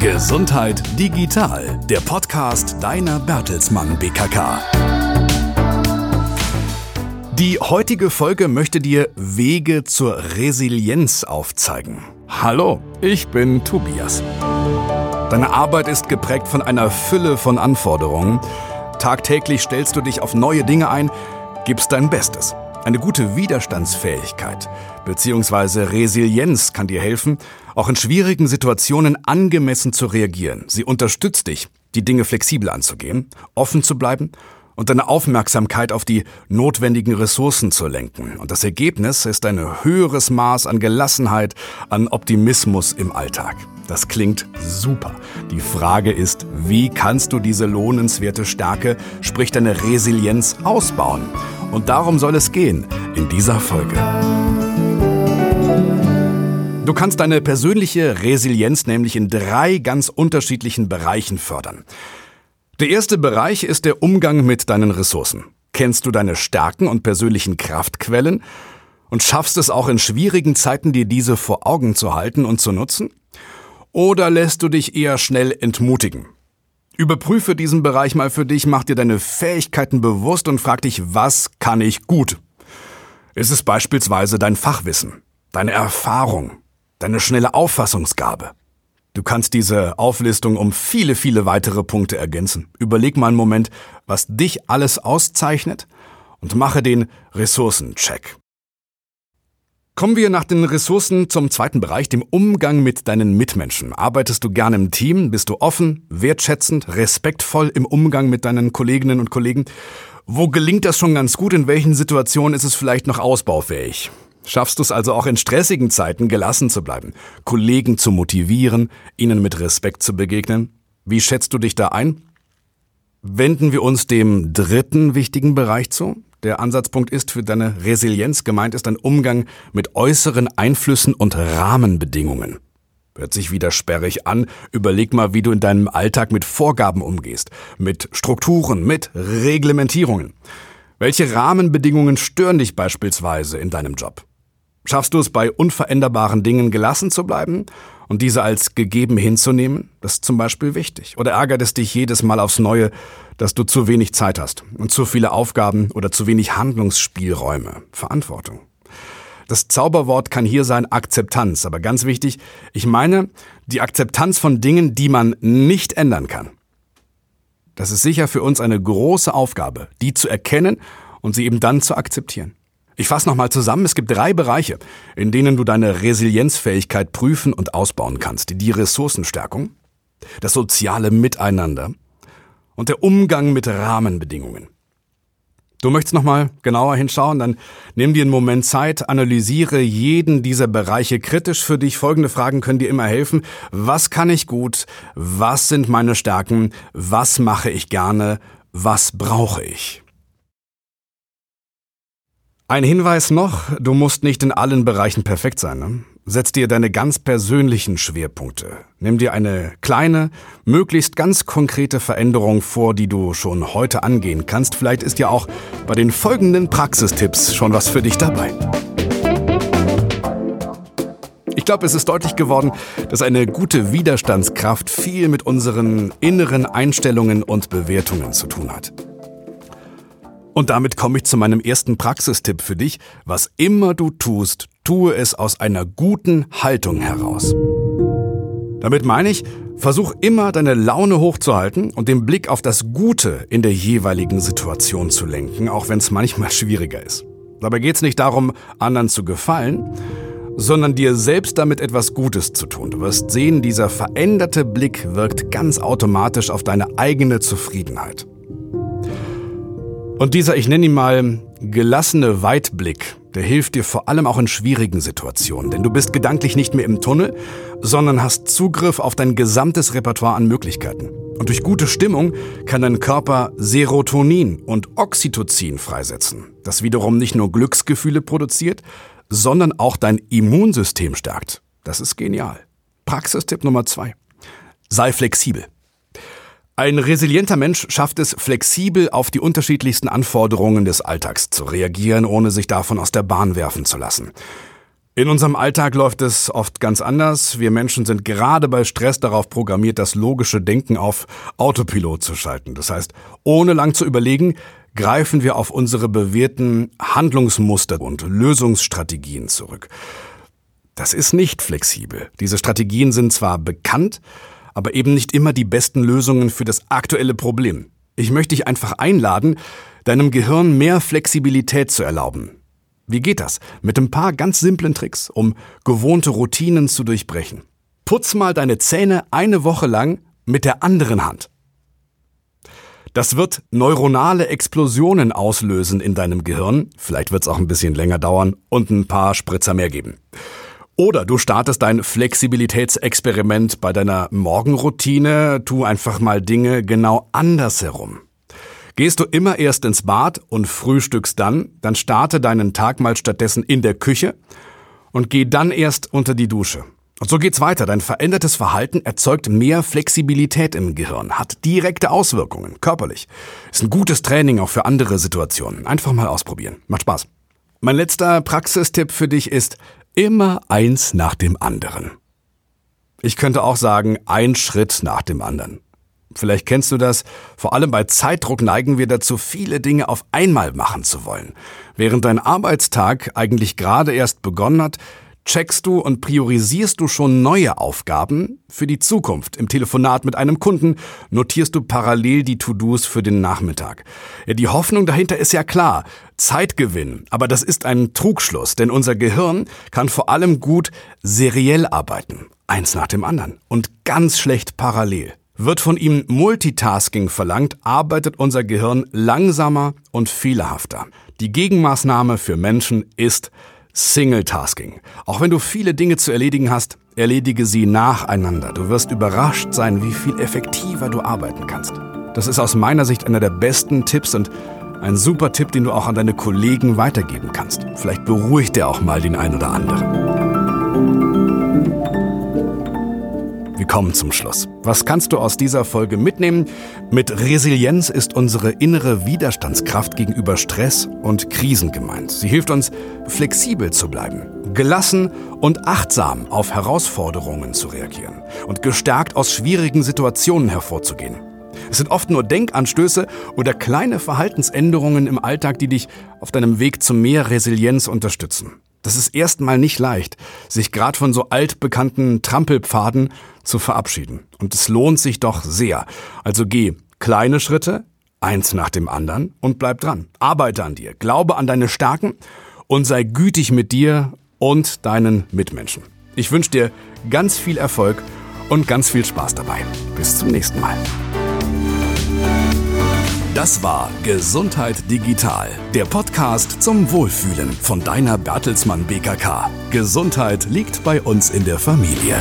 Gesundheit digital, der Podcast deiner Bertelsmann BKK. Die heutige Folge möchte dir Wege zur Resilienz aufzeigen. Hallo, ich bin Tobias. Deine Arbeit ist geprägt von einer Fülle von Anforderungen. Tagtäglich stellst du dich auf neue Dinge ein, gibst dein Bestes. Eine gute Widerstandsfähigkeit bzw. Resilienz kann dir helfen, auch in schwierigen Situationen angemessen zu reagieren. Sie unterstützt dich, die Dinge flexibel anzugehen, offen zu bleiben und deine Aufmerksamkeit auf die notwendigen Ressourcen zu lenken. Und das Ergebnis ist ein höheres Maß an Gelassenheit, an Optimismus im Alltag. Das klingt super. Die Frage ist, wie kannst du diese lohnenswerte Stärke, sprich deine Resilienz, ausbauen? Und darum soll es gehen in dieser Folge. Du kannst deine persönliche Resilienz nämlich in drei ganz unterschiedlichen Bereichen fördern. Der erste Bereich ist der Umgang mit deinen Ressourcen. Kennst du deine Stärken und persönlichen Kraftquellen und schaffst es auch in schwierigen Zeiten, dir diese vor Augen zu halten und zu nutzen? Oder lässt du dich eher schnell entmutigen? Überprüfe diesen Bereich mal für dich, mach dir deine Fähigkeiten bewusst und frag dich, was kann ich gut? Ist es beispielsweise dein Fachwissen, deine Erfahrung, deine schnelle Auffassungsgabe? Du kannst diese Auflistung um viele, viele weitere Punkte ergänzen. Überleg mal einen Moment, was dich alles auszeichnet und mache den Ressourcencheck. Kommen wir nach den Ressourcen zum zweiten Bereich, dem Umgang mit deinen Mitmenschen. Arbeitest du gerne im Team? Bist du offen, wertschätzend, respektvoll im Umgang mit deinen Kolleginnen und Kollegen? Wo gelingt das schon ganz gut? In welchen Situationen ist es vielleicht noch ausbaufähig? Schaffst du es also auch in stressigen Zeiten gelassen zu bleiben, Kollegen zu motivieren, ihnen mit Respekt zu begegnen? Wie schätzt du dich da ein? Wenden wir uns dem dritten wichtigen Bereich zu, der Ansatzpunkt ist für deine Resilienz gemeint ist ein Umgang mit äußeren Einflüssen und Rahmenbedingungen. Hört sich wieder sperrig an. Überleg mal, wie du in deinem Alltag mit Vorgaben umgehst, mit Strukturen, mit Reglementierungen. Welche Rahmenbedingungen stören dich beispielsweise in deinem Job? Schaffst du es bei unveränderbaren Dingen gelassen zu bleiben und diese als gegeben hinzunehmen? Das ist zum Beispiel wichtig. Oder ärgert es dich jedes Mal aufs Neue, dass du zu wenig Zeit hast und zu viele Aufgaben oder zu wenig Handlungsspielräume, Verantwortung. Das Zauberwort kann hier sein Akzeptanz, aber ganz wichtig, ich meine die Akzeptanz von Dingen, die man nicht ändern kann. Das ist sicher für uns eine große Aufgabe, die zu erkennen und sie eben dann zu akzeptieren. Ich fasse nochmal zusammen, es gibt drei Bereiche, in denen du deine Resilienzfähigkeit prüfen und ausbauen kannst. Die Ressourcenstärkung, das soziale Miteinander und der Umgang mit Rahmenbedingungen. Du möchtest nochmal genauer hinschauen, dann nimm dir einen Moment Zeit, analysiere jeden dieser Bereiche kritisch für dich. Folgende Fragen können dir immer helfen. Was kann ich gut? Was sind meine Stärken? Was mache ich gerne? Was brauche ich? Ein Hinweis noch, du musst nicht in allen Bereichen perfekt sein. Ne? Setz dir deine ganz persönlichen Schwerpunkte. Nimm dir eine kleine, möglichst ganz konkrete Veränderung vor, die du schon heute angehen kannst. Vielleicht ist ja auch bei den folgenden Praxistipps schon was für dich dabei. Ich glaube, es ist deutlich geworden, dass eine gute Widerstandskraft viel mit unseren inneren Einstellungen und Bewertungen zu tun hat. Und damit komme ich zu meinem ersten Praxistipp für dich. Was immer du tust, tue es aus einer guten Haltung heraus. Damit meine ich, versuch immer deine Laune hochzuhalten und den Blick auf das Gute in der jeweiligen Situation zu lenken, auch wenn es manchmal schwieriger ist. Dabei geht es nicht darum, anderen zu gefallen, sondern dir selbst damit etwas Gutes zu tun. Du wirst sehen, dieser veränderte Blick wirkt ganz automatisch auf deine eigene Zufriedenheit. Und dieser, ich nenne ihn mal, gelassene Weitblick, der hilft dir vor allem auch in schwierigen Situationen, denn du bist gedanklich nicht mehr im Tunnel, sondern hast Zugriff auf dein gesamtes Repertoire an Möglichkeiten. Und durch gute Stimmung kann dein Körper Serotonin und Oxytocin freisetzen, das wiederum nicht nur Glücksgefühle produziert, sondern auch dein Immunsystem stärkt. Das ist genial. Praxistipp Nummer zwei. Sei flexibel. Ein resilienter Mensch schafft es, flexibel auf die unterschiedlichsten Anforderungen des Alltags zu reagieren, ohne sich davon aus der Bahn werfen zu lassen. In unserem Alltag läuft es oft ganz anders. Wir Menschen sind gerade bei Stress darauf programmiert, das logische Denken auf Autopilot zu schalten. Das heißt, ohne lang zu überlegen, greifen wir auf unsere bewährten Handlungsmuster und Lösungsstrategien zurück. Das ist nicht flexibel. Diese Strategien sind zwar bekannt, aber eben nicht immer die besten Lösungen für das aktuelle Problem. Ich möchte dich einfach einladen, deinem Gehirn mehr Flexibilität zu erlauben. Wie geht das? Mit ein paar ganz simplen Tricks, um gewohnte Routinen zu durchbrechen. Putz mal deine Zähne eine Woche lang mit der anderen Hand. Das wird neuronale Explosionen auslösen in deinem Gehirn. Vielleicht wird es auch ein bisschen länger dauern und ein paar Spritzer mehr geben. Oder du startest dein Flexibilitätsexperiment bei deiner Morgenroutine. Tu einfach mal Dinge genau andersherum. Gehst du immer erst ins Bad und frühstückst dann, dann starte deinen Tag mal stattdessen in der Küche und geh dann erst unter die Dusche. Und so geht's weiter. Dein verändertes Verhalten erzeugt mehr Flexibilität im Gehirn, hat direkte Auswirkungen, körperlich. Ist ein gutes Training auch für andere Situationen. Einfach mal ausprobieren. Macht Spaß. Mein letzter Praxistipp für dich ist immer eins nach dem anderen. Ich könnte auch sagen, ein Schritt nach dem anderen. Vielleicht kennst du das. Vor allem bei Zeitdruck neigen wir dazu, viele Dinge auf einmal machen zu wollen. Während dein Arbeitstag eigentlich gerade erst begonnen hat, checkst du und priorisierst du schon neue Aufgaben für die Zukunft. Im Telefonat mit einem Kunden notierst du parallel die To-Dos für den Nachmittag. Die Hoffnung dahinter ist ja klar. Zeitgewinn. Aber das ist ein Trugschluss, denn unser Gehirn kann vor allem gut seriell arbeiten. Eins nach dem anderen. Und ganz schlecht parallel. Wird von ihm Multitasking verlangt, arbeitet unser Gehirn langsamer und fehlerhafter. Die Gegenmaßnahme für Menschen ist Single-Tasking. Auch wenn du viele Dinge zu erledigen hast, erledige sie nacheinander. Du wirst überrascht sein, wie viel effektiver du arbeiten kannst. Das ist aus meiner Sicht einer der besten Tipps und ein super Tipp, den du auch an deine Kollegen weitergeben kannst. Vielleicht beruhigt er auch mal den einen oder anderen. Kommen zum Schluss. Was kannst du aus dieser Folge mitnehmen? Mit Resilienz ist unsere innere Widerstandskraft gegenüber Stress und Krisen gemeint. Sie hilft uns, flexibel zu bleiben, gelassen und achtsam auf Herausforderungen zu reagieren und gestärkt aus schwierigen Situationen hervorzugehen. Es sind oft nur Denkanstöße oder kleine Verhaltensänderungen im Alltag, die dich auf deinem Weg zu mehr Resilienz unterstützen. Das ist erstmal nicht leicht, sich gerade von so altbekannten Trampelpfaden zu verabschieden. Und es lohnt sich doch sehr. Also geh kleine Schritte, eins nach dem anderen und bleib dran. Arbeite an dir, glaube an deine Stärken und sei gütig mit dir und deinen Mitmenschen. Ich wünsche dir ganz viel Erfolg und ganz viel Spaß dabei. Bis zum nächsten Mal. Das war Gesundheit Digital, der Podcast zum Wohlfühlen von deiner Bertelsmann BKK. Gesundheit liegt bei uns in der Familie.